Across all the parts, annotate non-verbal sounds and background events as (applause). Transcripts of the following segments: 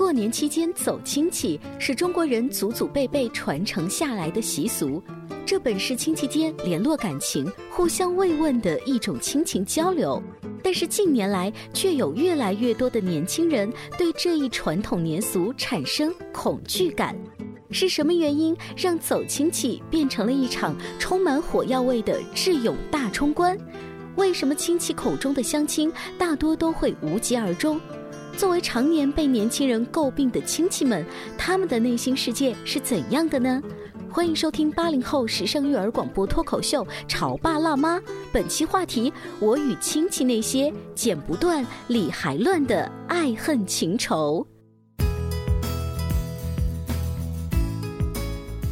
过年期间走亲戚是中国人祖祖辈辈传承下来的习俗，这本是亲戚间联络感情、互相慰问的一种亲情交流。但是近年来，却有越来越多的年轻人对这一传统年俗产生恐惧感。是什么原因让走亲戚变成了一场充满火药味的智勇大冲关？为什么亲戚口中的相亲大多都会无疾而终？作为常年被年轻人诟病的亲戚们，他们的内心世界是怎样的呢？欢迎收听八零后时尚育儿广播脱口秀《潮爸辣妈》，本期话题：我与亲戚那些剪不断、理还乱的爱恨情仇。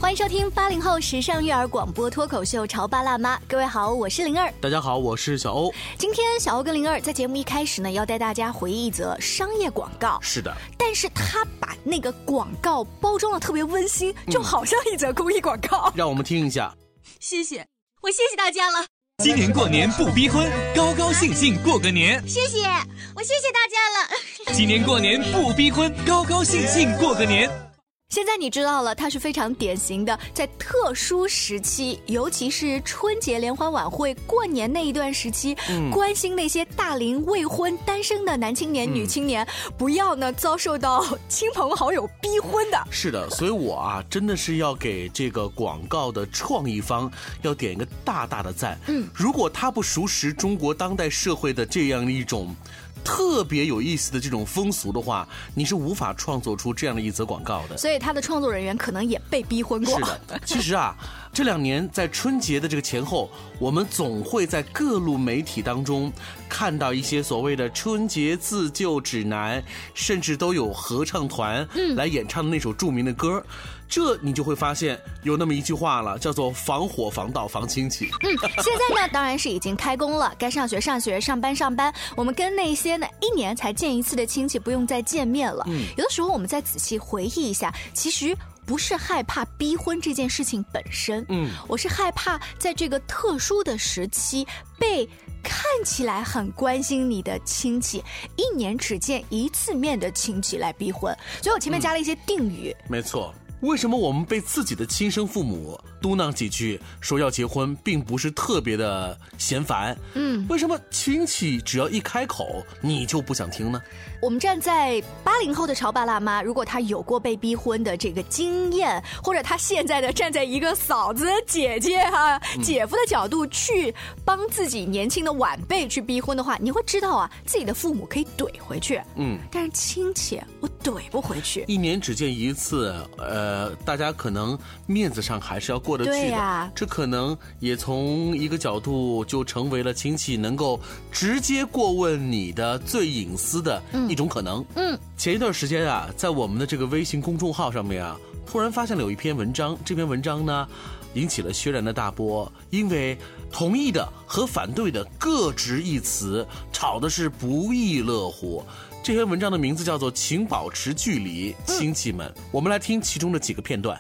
欢迎收听八零后时尚育儿广播脱口秀《潮爸辣妈》，各位好，我是灵儿。大家好，我是小欧。今天小欧跟灵儿在节目一开始呢，要带大家回忆一则商业广告。是的，但是他把那个广告包装的特别温馨，就好像一则公益广告。让我们听一下。谢谢，我谢谢大家了。今年过年不逼婚，高高兴兴过个年。谢谢，我谢谢大家了。今年过年不逼婚，高高兴兴过个年。现在你知道了，它是非常典型的，在特殊时期，尤其是春节联欢晚会、过年那一段时期，关心那些大龄未婚、单身的男青年、女青年，不要呢遭受到亲朋好友逼婚的。是的，所以我啊，真的是要给这个广告的创意方要点一个大大的赞。嗯，如果他不熟识中国当代社会的这样一种。特别有意思的这种风俗的话，你是无法创作出这样的一则广告的。所以他的创作人员可能也被逼婚过。是的，其实啊，(laughs) 这两年在春节的这个前后，我们总会在各路媒体当中看到一些所谓的春节自救指南，甚至都有合唱团来演唱的那首著名的歌。这你就会发现有那么一句话了，叫做“防火防盗防亲戚”。嗯，现在呢当然是已经开工了，该上学上学，上班上班。我们跟那些呢一年才见一次的亲戚不用再见面了。嗯，有的时候我们再仔细回忆一下，其实不是害怕逼婚这件事情本身，嗯，我是害怕在这个特殊的时期被看起来很关心你的亲戚，一年只见一次面的亲戚来逼婚。所以我前面加了一些定语。没错。为什么我们被自己的亲生父母嘟囔几句说要结婚，并不是特别的嫌烦？嗯，为什么亲戚只要一开口，你就不想听呢？我们站在八零后的潮爸辣妈，如果他有过被逼婚的这个经验，或者他现在的站在一个嫂子、姐姐、哈姐夫的角度去帮自己年轻的晚辈去逼婚的话，你会知道啊，自己的父母可以怼回去，嗯，但是亲戚我怼不回去。一年只见一次，呃。呃，大家可能面子上还是要过得去的，这可能也从一个角度就成为了亲戚能够直接过问你的最隐私的一种可能。嗯，前一段时间啊，在我们的这个微信公众号上面啊，突然发现了有一篇文章，这篇文章呢引起了轩然的大波，因为同意的和反对的各执一词，吵的是不亦乐乎。这篇文章的名字叫做《请保持距离，亲戚们》。我们来听其中的几个片段。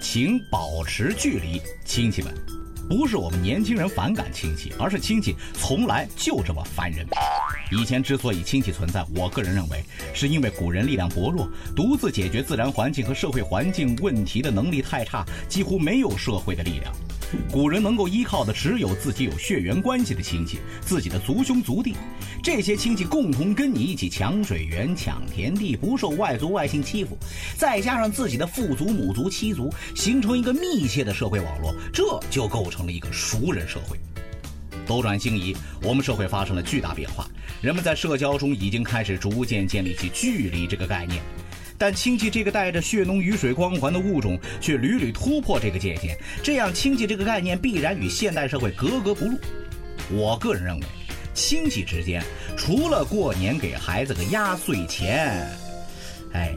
请保持距离，亲戚们，不是我们年轻人反感亲戚，而是亲戚从来就这么烦人。以前之所以亲戚存在，我个人认为，是因为古人力量薄弱，独自解决自然环境和社会环境问题的能力太差，几乎没有社会的力量。古人能够依靠的只有自己有血缘关系的亲戚，自己的族兄族弟。这些亲戚共同跟你一起抢水源、抢田地，不受外族外姓欺负，再加上自己的父族、母族、妻族，形成一个密切的社会网络，这就构成了一个熟人社会。斗转星移，我们社会发生了巨大变化，人们在社交中已经开始逐渐建立起距离这个概念。但亲戚这个带着血浓于水光环的物种，却屡屡突破这个界限，这样亲戚这个概念必然与现代社会格格不入。我个人认为，亲戚之间除了过年给孩子个压岁钱，哎，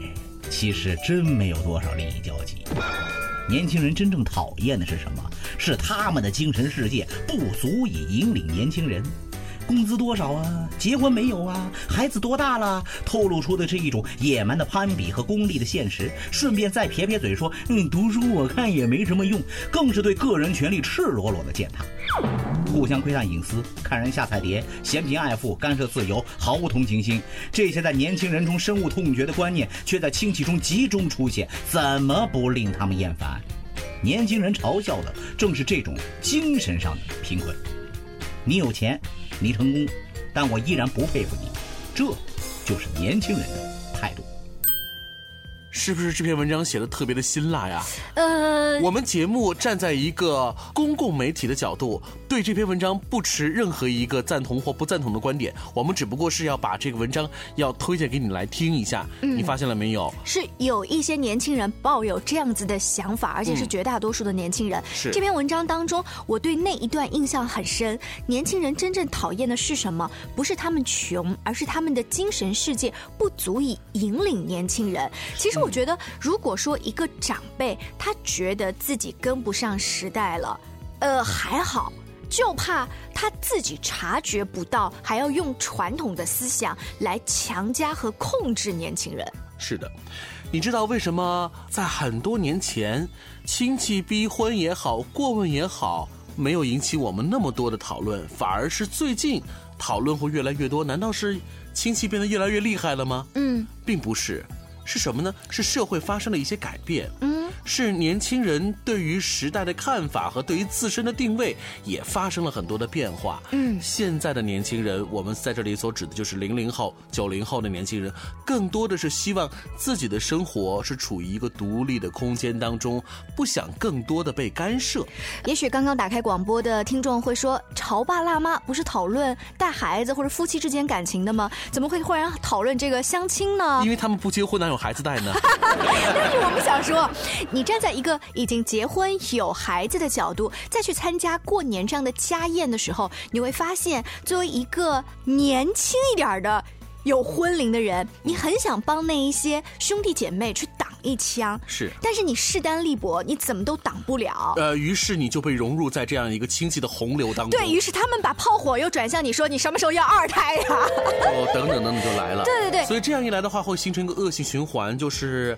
其实真没有多少利益交集。年轻人真正讨厌的是什么？是他们的精神世界不足以引领年轻人。工资多少啊？结婚没有啊？孩子多大了？透露出的是一种野蛮的攀比和功利的现实。顺便再撇撇嘴说：“嗯，读书我看也没什么用。”更是对个人权利赤裸裸的践踏，互相窥探隐私，看人下菜碟，嫌贫爱富，干涉自由，毫无同情心。这些在年轻人中深恶痛绝的观念，却在亲戚中集中出现，怎么不令他们厌烦？年轻人嘲笑的正是这种精神上的贫困。你有钱。你成功，但我依然不佩服你，这就是年轻人的态度。是不是这篇文章写的特别的辛辣呀？呃，我们节目站在一个公共媒体的角度，对这篇文章不持任何一个赞同或不赞同的观点。我们只不过是要把这个文章要推荐给你来听一下。你发现了没有？是有一些年轻人抱有这样子的想法，而且是绝大多数的年轻人。是这篇文章当中，我对那一段印象很深。年轻人真正讨厌的是什么？不是他们穷，而是他们的精神世界不足以引领年轻人。其实。我觉得，如果说一个长辈他觉得自己跟不上时代了，呃，还好，就怕他自己察觉不到，还要用传统的思想来强加和控制年轻人。是的，你知道为什么在很多年前，亲戚逼婚也好，过问也好，没有引起我们那么多的讨论，反而是最近讨论会越来越多？难道是亲戚变得越来越厉害了吗？嗯，并不是。是什么呢？是社会发生了一些改变。是年轻人对于时代的看法和对于自身的定位也发生了很多的变化。嗯，现在的年轻人，我们在这里所指的就是零零后、九零后的年轻人，更多的是希望自己的生活是处于一个独立的空间当中，不想更多的被干涉。也许刚刚打开广播的听众会说：“潮爸辣妈不是讨论带孩子或者夫妻之间感情的吗？怎么会忽然讨论这个相亲呢？”因为他们不结婚，哪有孩子带呢？(laughs) 但是我们想说。你站在一个已经结婚有孩子的角度，再去参加过年这样的家宴的时候，你会发现，作为一个年轻一点的有婚龄的人，你很想帮那一些兄弟姐妹去挡一枪，是，但是你势单力薄，你怎么都挡不了。呃，于是你就被融入在这样一个亲戚的洪流当中。对于是，他们把炮火又转向你说，你什么时候要二胎呀？哦，等等等等就来了。对对对。所以这样一来的话，会形成一个恶性循环，就是。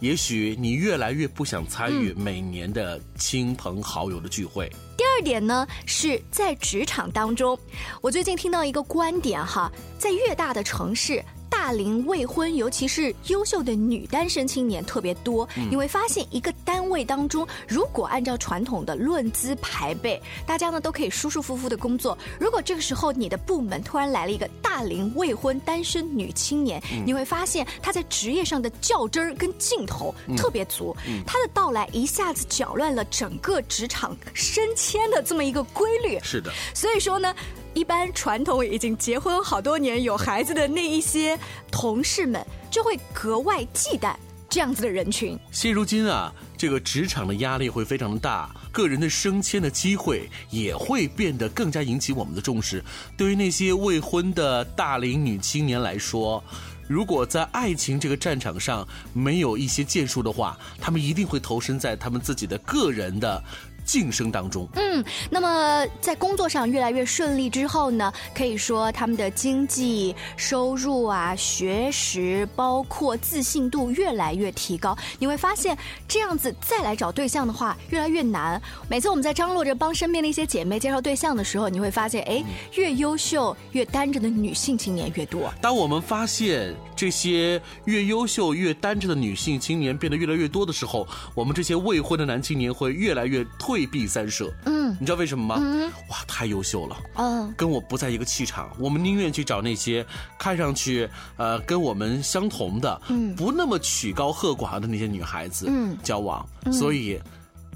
也许你越来越不想参与每年的亲朋好友的聚会。第二点呢，是在职场当中，我最近听到一个观点哈，在越大的城市。大龄未婚，尤其是优秀的女单身青年特别多。你会发现，一个单位当中，如果按照传统的论资排辈，大家呢都可以舒舒服服的工作。如果这个时候你的部门突然来了一个大龄未婚单身女青年，你会发现她在职业上的较真儿跟劲头特别足。她的到来一下子搅乱了整个职场升迁的这么一个规律。是的，所以说呢。一般传统已经结婚好多年有孩子的那一些同事们，就会格外忌惮这样子的人群。现如今啊，这个职场的压力会非常的大，个人的升迁的机会也会变得更加引起我们的重视。对于那些未婚的大龄女青年来说，如果在爱情这个战场上没有一些建树的话，他们一定会投身在他们自己的个人的。晋升当中，嗯，那么在工作上越来越顺利之后呢，可以说他们的经济收入啊、学识，包括自信度越来越提高。你会发现，这样子再来找对象的话，越来越难。每次我们在张罗着帮身边的一些姐妹介绍对象的时候，你会发现，哎，越优秀、越单着的女性青年越多。当我们发现这些越优秀、越单着的女性青年变得越来越多的时候，我们这些未婚的男青年会越来越退。退避三舍。嗯，你知道为什么吗？嗯，哇，太优秀了。嗯，跟我不在一个气场，我们宁愿去找那些看上去呃跟我们相同的，嗯，不那么曲高和寡的那些女孩子，嗯，交往。所以，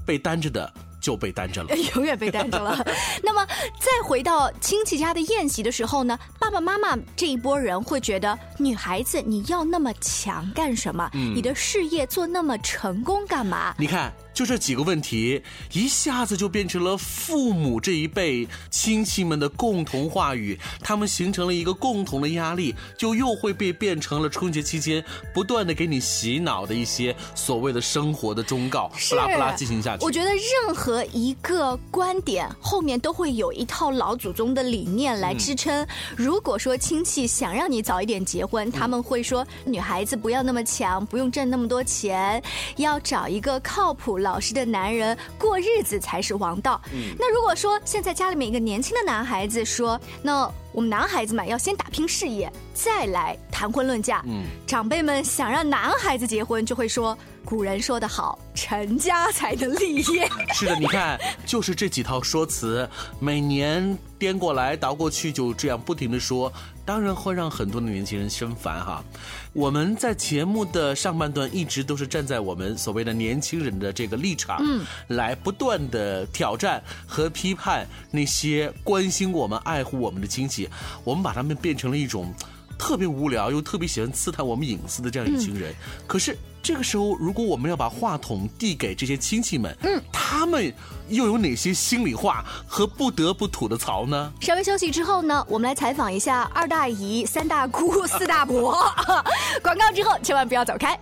被单着的。就被单着了，永远被单着了。(laughs) 那么，再回到亲戚家的宴席的时候呢，爸爸妈妈这一波人会觉得，女孩子你要那么强干什么？你的事业做那么成功干嘛？你看。就这几个问题，一下子就变成了父母这一辈亲戚们的共同话语，他们形成了一个共同的压力，就又会被变成了春节期间不断的给你洗脑的一些所谓的生活的忠告，不拉不拉进行下去。我觉得任何一个观点后面都会有一套老祖宗的理念来支撑。如果说亲戚想让你早一点结婚，他们会说女孩子不要那么强，不用挣那么多钱，要找一个靠谱老。老实的男人过日子才是王道。那如果说现在家里面一个年轻的男孩子说，那我们男孩子嘛要先打拼事业，再来谈婚论嫁。嗯，长辈们想让男孩子结婚，就会说古人说得好，成家才能立业。(laughs) 是的，你看，就是这几套说辞，每年颠过来倒过去，就这样不停的说。当然会让很多的年轻人生烦哈。我们在节目的上半段一直都是站在我们所谓的年轻人的这个立场，嗯，来不断的挑战和批判那些关心我们、爱护我们的亲戚。我们把他们变成了一种特别无聊又特别喜欢刺探我们隐私的这样一群人。可是。这个时候，如果我们要把话筒递给这些亲戚们，嗯，他们又有哪些心里话和不得不吐的槽呢？稍微休息之后呢，我们来采访一下二大姨、三大姑、(laughs) 四大伯。(laughs) 广告之后千万不要走开。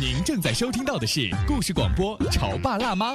您正在收听到的是故事广播《潮爸辣妈》。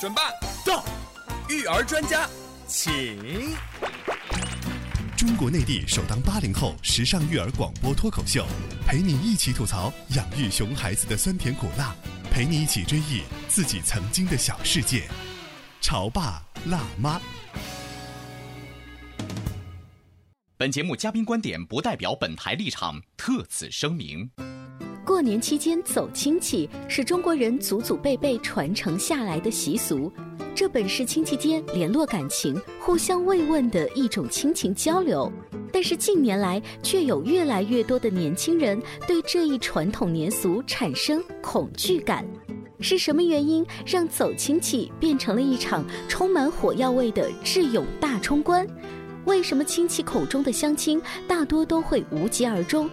准备到，育儿专家请。中国内地首档八零后时尚育儿广播脱口秀，陪你一起吐槽养育熊孩子的酸甜苦辣，陪你一起追忆自己曾经的小世界。潮爸辣妈。本节目嘉宾观点不代表本台立场，特此声明。过年期间走亲戚是中国人祖祖辈辈传承下来的习俗。这本是亲戚间联络感情、互相慰问的一种亲情交流，但是近年来却有越来越多的年轻人对这一传统年俗产生恐惧感。是什么原因让走亲戚变成了一场充满火药味的智勇大冲关？为什么亲戚口中的相亲大多都会无疾而终？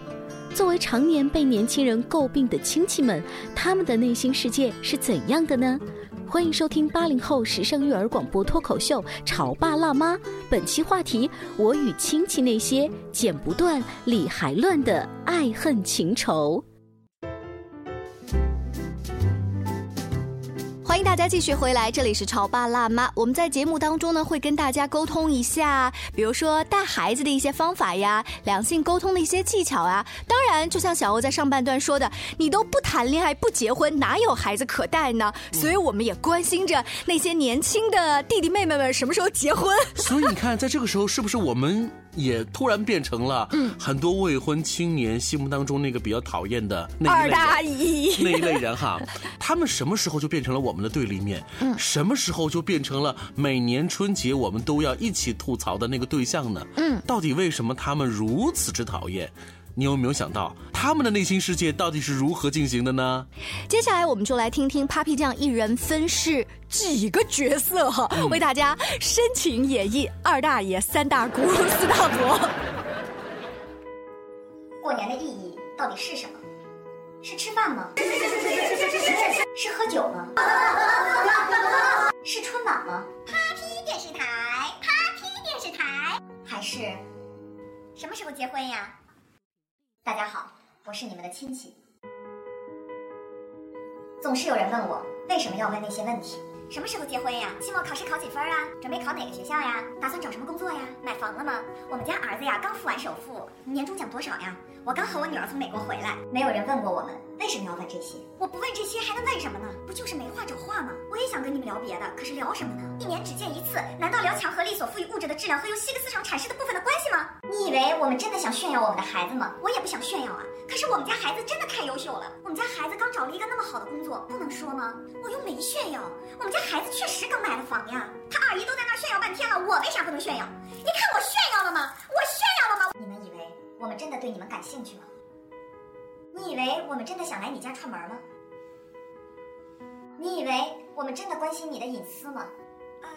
作为常年被年轻人诟病的亲戚们，他们的内心世界是怎样的呢？欢迎收听八零后时尚育儿广播脱口秀《潮爸辣妈》，本期话题：我与亲戚那些剪不断、理还乱的爱恨情仇。欢迎大家继续回来，这里是潮爸辣妈。我们在节目当中呢，会跟大家沟通一下，比如说带孩子的一些方法呀，两性沟通的一些技巧啊。当然，就像小欧在上半段说的，你都不谈恋爱、不结婚，哪有孩子可带呢？所以我们也关心着那些年轻的弟弟妹妹们什么时候结婚。所以你看，在这个时候，是不是我们？也突然变成了很多未婚青年心目当中那个比较讨厌的那一类 (laughs) 那一类人哈，(laughs) 他们什么时候就变成了我们的对立面？嗯什么时候就变成了每年春节我们都要一起吐槽的那个对象呢？嗯，到底为什么他们如此之讨厌？你有没有想到他们的内心世界到底是如何进行的呢？接下来我们就来听听 Papi 酱一人分饰几个角色哈，为大家深情演绎二大爷、三大姑、(laughs) 四大伯。过年的意义到底是什么？是吃饭吗？是喝酒吗？是春晚吗？Papi 电视台，Papi 电视台，还是什么时候结婚呀？大家好，我是你们的亲戚。总是有人问我为什么要问那些问题。什么时候结婚呀？期末考试考几分啊？准备考哪个学校呀？打算找什么工作呀？买房了吗？我们家儿子呀刚付完首付，年终奖多少呀？我刚和我女儿从美国回来，没有人问过我们为什么要问这些。我不问这些还能问什么呢？不就是没话找话吗？我也想跟你们聊别的，可是聊什么呢？一年只见一次，难道聊强合力所赋予物质的质量和由希格斯场阐释的部分的关系吗？你以为我们真的想炫耀我们的孩子吗？我也不想炫耀啊。可是我们家孩子真的太优秀了，我们家孩子刚找了一个那么好的工作，不能说吗？我又没炫耀，我们家孩子确实刚买了房呀。他二姨都在那炫耀半天了，我为啥不能炫耀？你看我炫耀了吗？我炫耀了吗？你们以为我们真的对你们感兴趣吗？你以为我们真的想来你家串门吗？你以为我们真的关心你的隐私吗？呃，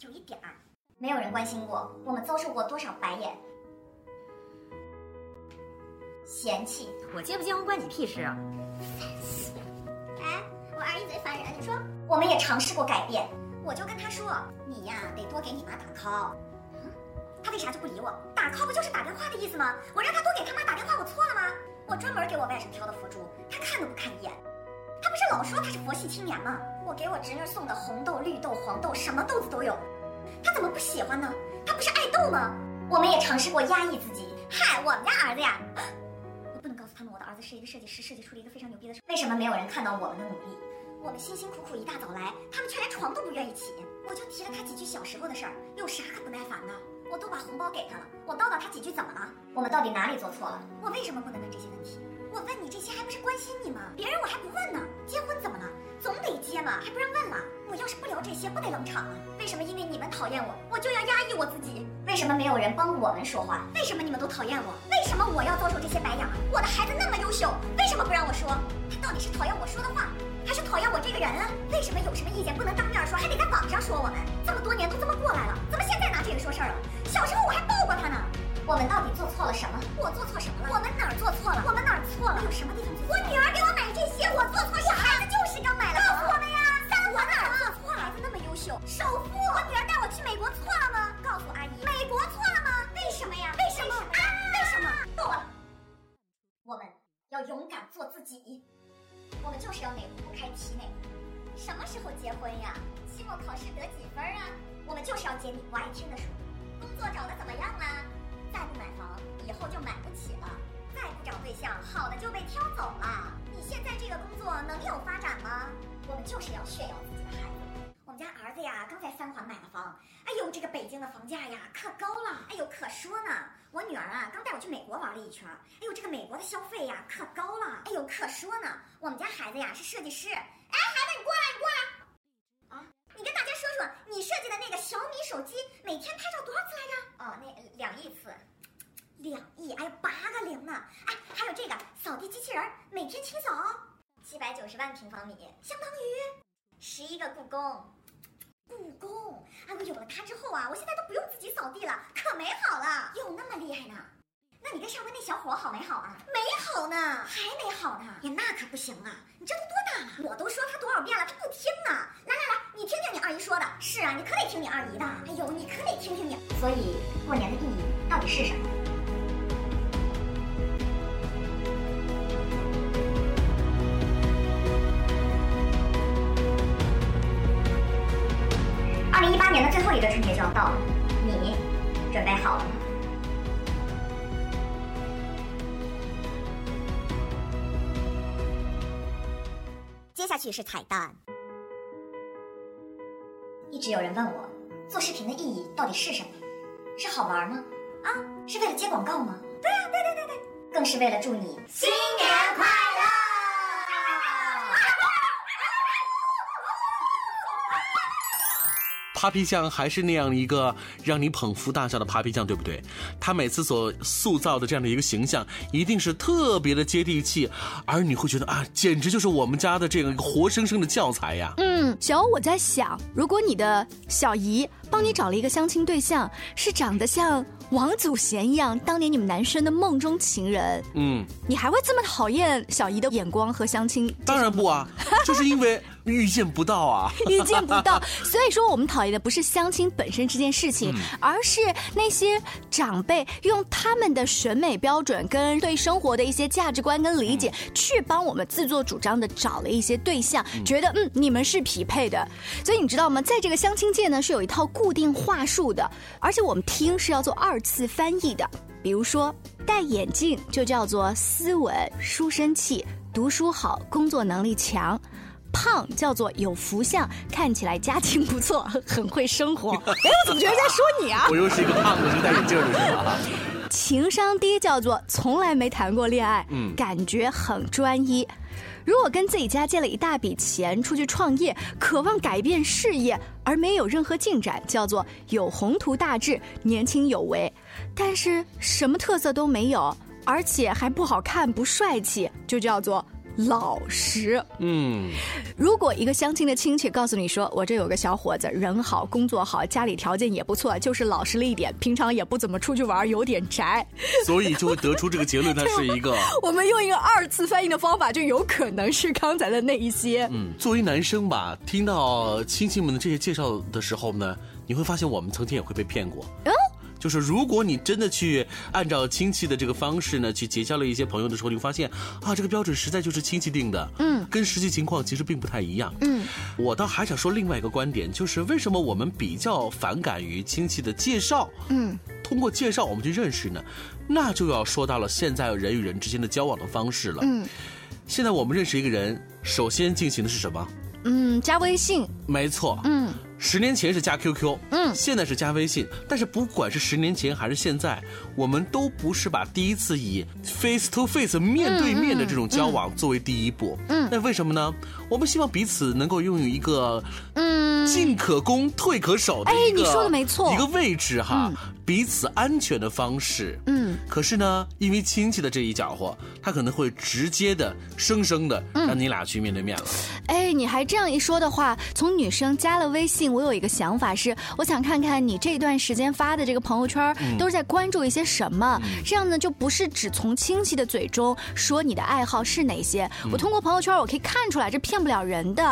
有一点儿，没有人关心过我们遭受过多少白眼。嫌弃，我结不结婚关你屁事啊！烦死了哎，我二姨嘴烦人，你说我们也尝试过改变，我就跟她说，你呀得多给你妈打 call。嗯，她为啥就不理我？打 call 不就是打电话的意思吗？我让她多给她妈打电话，我错了吗？我专门给我外甥挑的佛珠，他看都不看一眼。他不是老说他是佛系青年吗？我给我侄女送的红豆、绿豆、黄豆，什么豆子都有，他怎么不喜欢呢？他不是爱豆吗？我们也尝试过压抑自己。嗨，我们家儿子呀。我不能告诉他们我的儿子是一个设计师，设计出了一个非常牛逼的。为什么没有人看到我们的努力？我们辛辛苦苦一大早来，他们却连床都不愿意起。我就提了他几句小时候的事儿，有啥可不耐烦的？我都把红包给他了，我叨叨他几句怎么了？我们到底哪里做错了？我为什么不能问这些问题？我问你这些还不是关心你吗？别人我还不问呢。结婚怎么了？总得结嘛，还不让问了？我要是不聊这些，不得冷场吗？为什么因为你们讨厌我，我就要压抑我自己？为什么没有人帮我们说话？为什么你们都讨厌我？为什么我要遭受这些白眼？我的孩子那么优秀，为什么不让我说？他到底是讨厌我说的话，还是讨厌我这个人啊？为什么有什么意见不能当面说，还得在网上说？我们这么多年都这么过来了，说事儿了？小时候我还抱过他呢。我们到底做错了什么？我做错什么了？我们哪儿做错了？我们哪儿错了？有什么地方做？我女儿给我买这些，我做错啥？孩子就是刚买了，告诉我们呀！我哪儿做错了？孩子那么优秀，首富，我女儿带我去美国错了吗？告诉阿姨，美国错了吗？为什么呀？为什么？啊？为什么？够了！我们要勇敢做自己，我们就是要哪壶不开提哪壶。什么时候结婚呀？期末考试得几分啊？我们就是要接你不爱听的书。工作找的怎么样啦？再不买房，以后就买不起了；再不找对象，好的就被挑走了。你现在这个工作能有发展吗？我们就是要炫耀自己的孩子。我们家儿子呀，刚在三环买了房。哎呦，这个北京的房价呀，可高了。哎呦，可说呢。我女儿啊，刚带我去美国玩了一圈。哎呦，这个美国的消费呀，可高了。哎呦，可说呢。我们家孩子呀，是设计师。哎，孩子，你过来，你过来。啊，你跟大家说说，你设计的那个小米手机，每天拍照多少次来着？哦，那两亿次。两亿，哎，八个零呢！哎，还有这个扫地机器人，每天清扫七百九十万平方米，相当于十一个故宫。故宫，哎，我有了它之后啊，我现在都不用自己扫地了，可美好了，有那么厉害呢？那你跟上回那小伙好没好啊？没好呢，还没好呢。呀，那可不行啊！你这都多大了？我都说他多少遍了，他不听啊。来来来，你听听你二姨说的。是啊，你可得听你二姨的。哎呦，你可得听听你。所以，过年的意义到底是什么？二零一八年的最后一个春节就要到了，你准备好了吗？接下去是彩蛋。一直有人问我，做视频的意义到底是什么？是好玩吗？啊，是为了接广告吗？对呀、对对对对，更是为了祝你新年快乐！Pp 酱还是那样一个让你捧腹大笑的 Papi 酱，对不对？他每次所塑造的这样的一个形象，一定是特别的接地气，而你会觉得啊，简直就是我们家的这个活生生的教材呀。嗯，小欧，我在想，如果你的小姨帮你找了一个相亲对象，是长得像王祖贤一样，当年你们男生的梦中情人。嗯，你还会这么讨厌小姨的眼光和相亲？当然不啊，就是因为。遇见不到啊！(laughs) 遇见不到，所以说我们讨厌的不是相亲本身这件事情，而是那些长辈用他们的审美标准跟对生活的一些价值观跟理解，去帮我们自作主张的找了一些对象，觉得嗯你们是匹配的。所以你知道吗？在这个相亲界呢，是有一套固定话术的，而且我们听是要做二次翻译的。比如说戴眼镜就叫做斯文、书生气、读书好、工作能力强。胖叫做有福相，看起来家庭不错，很会生活。(laughs) 哎，我怎么觉得在说你啊？我又是一个胖子，是戴眼镜的是吧？情商低叫做从来没谈过恋爱，嗯，感觉很专一。如果跟自己家借了一大笔钱出去创业，渴望改变事业而没有任何进展，叫做有宏图大志，年轻有为，但是什么特色都没有，而且还不好看不帅气，就叫做。老实，嗯，如果一个相亲的亲戚告诉你说，我这有个小伙子，人好，工作好，家里条件也不错，就是老实了一点，平常也不怎么出去玩，有点宅，(laughs) 所以就会得出这个结论，他是一个。(laughs) 我们用一个二次翻译的方法，就有可能是刚才的那一些。嗯，作为男生吧，听到亲戚们的这些介绍的时候呢，你会发现我们曾经也会被骗过。嗯。就是如果你真的去按照亲戚的这个方式呢，去结交了一些朋友的时候，你会发现啊，这个标准实在就是亲戚定的，嗯，跟实际情况其实并不太一样，嗯。我倒还想说另外一个观点，就是为什么我们比较反感于亲戚的介绍，嗯，通过介绍我们去认识呢？那就要说到了现在人与人之间的交往的方式了，嗯。现在我们认识一个人，首先进行的是什么？嗯，加微信。没错，嗯。十年前是加 QQ，嗯，现在是加微信。但是不管是十年前还是现在，我们都不是把第一次以 face to face 面对面的这种交往作为第一步。嗯，那为什么呢？我们希望彼此能够拥有一个，嗯，进可攻退可守的哎，你说的没错，一个位置哈，彼此安全的方式。嗯，可是呢，因为亲戚的这一搅和，他可能会直接的、生生的让你俩去面对面了。哎，你还这样一说的话，从女生加了微信。我有一个想法是，我想看看你这段时间发的这个朋友圈都是在关注一些什么，这样呢就不是只从亲戚的嘴中说你的爱好是哪些。我通过朋友圈我可以看出来，这骗不了人的。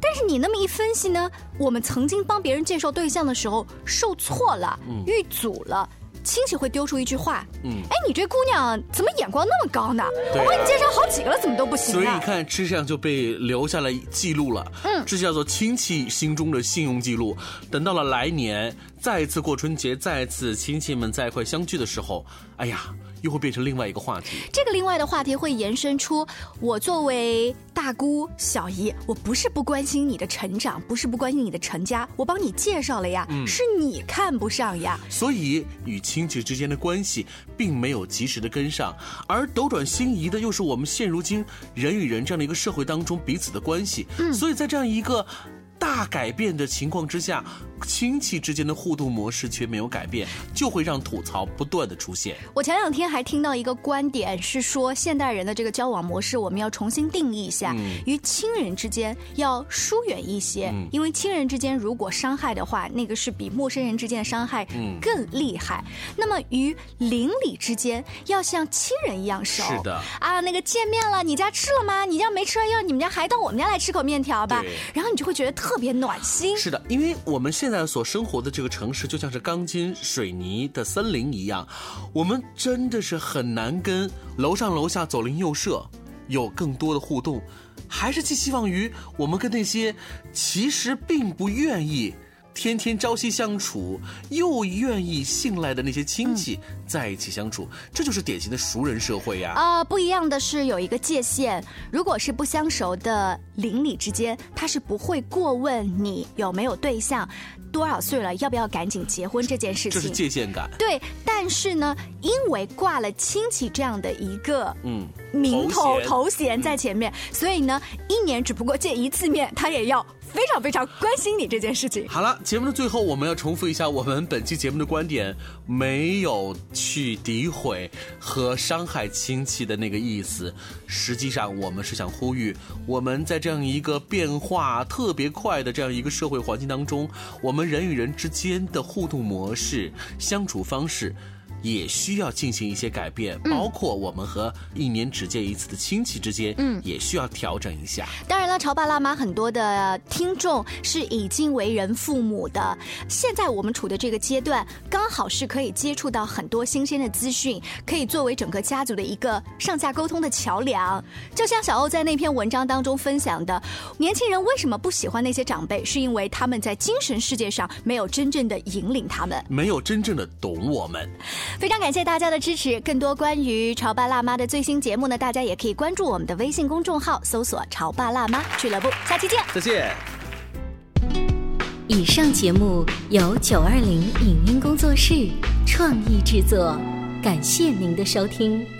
但是你那么一分析呢，我们曾经帮别人介绍对象的时候受挫了，遇阻了。亲戚会丢出一句话，嗯，哎，你这姑娘怎么眼光那么高呢？我给你介绍好几个了，怎么都不行？所以你看，这样就被留下了记录了，嗯，这叫做亲戚心中的信用记录。等到了来年，再一次过春节，再一次亲戚们在一块相聚的时候，哎呀。又会变成另外一个话题。这个另外的话题会延伸出，我作为大姑小姨，我不是不关心你的成长，不是不关心你的成家，我帮你介绍了呀，是你看不上呀。所以与亲戚之间的关系并没有及时的跟上，而斗转星移的又是我们现如今人与人这样的一个社会当中彼此的关系。嗯，所以在这样一个。大改变的情况之下，亲戚之间的互动模式却没有改变，就会让吐槽不断的出现。我前两天还听到一个观点是说，现代人的这个交往模式，我们要重新定义一下，与亲人之间要疏远一些，因为亲人之间如果伤害的话，那个是比陌生人之间的伤害更厉害。那么与邻里之间要像亲人一样熟。是的啊，那个见面了，你家吃了吗？你家没吃完，要你们家还到我们家来吃口面条吧。然后你就会觉得特。特别暖心。是的，因为我们现现在所生活的这个城市就像是钢筋水泥的森林一样，我们真的是很难跟楼上楼下左邻右舍有更多的互动，还是寄希望于我们跟那些其实并不愿意。天天朝夕相处，又愿意信赖的那些亲戚在一起相处，这就是典型的熟人社会呀！啊，不一样的是有一个界限，如果是不相熟的邻里之间，他是不会过问你有没有对象，多少岁了，要不要赶紧结婚这件事情。这是界限感。对，但是呢，因为挂了亲戚这样的一个嗯名头头衔在前面，所以呢，一年只不过见一次面，他也要。非常非常关心你这件事情。好了，节目的最后，我们要重复一下我们本期节目的观点：没有去诋毁和伤害亲戚的那个意思。实际上，我们是想呼吁，我们在这样一个变化特别快的这样一个社会环境当中，我们人与人之间的互动模式、相处方式。也需要进行一些改变，包括我们和一年只见一次的亲戚之间，嗯，也需要调整一下。当然了，潮爸辣妈很多的听众是已经为人父母的，现在我们处的这个阶段，刚好是可以接触到很多新鲜的资讯，可以作为整个家族的一个上下沟通的桥梁。就像小欧在那篇文章当中分享的，年轻人为什么不喜欢那些长辈，是因为他们在精神世界上没有真正的引领他们，没有真正的懂我们。非常感谢大家的支持。更多关于潮爸辣妈的最新节目呢，大家也可以关注我们的微信公众号，搜索“潮爸辣妈俱乐部”。下期见，再见。以上节目由九二零影音工作室创意制作，感谢您的收听。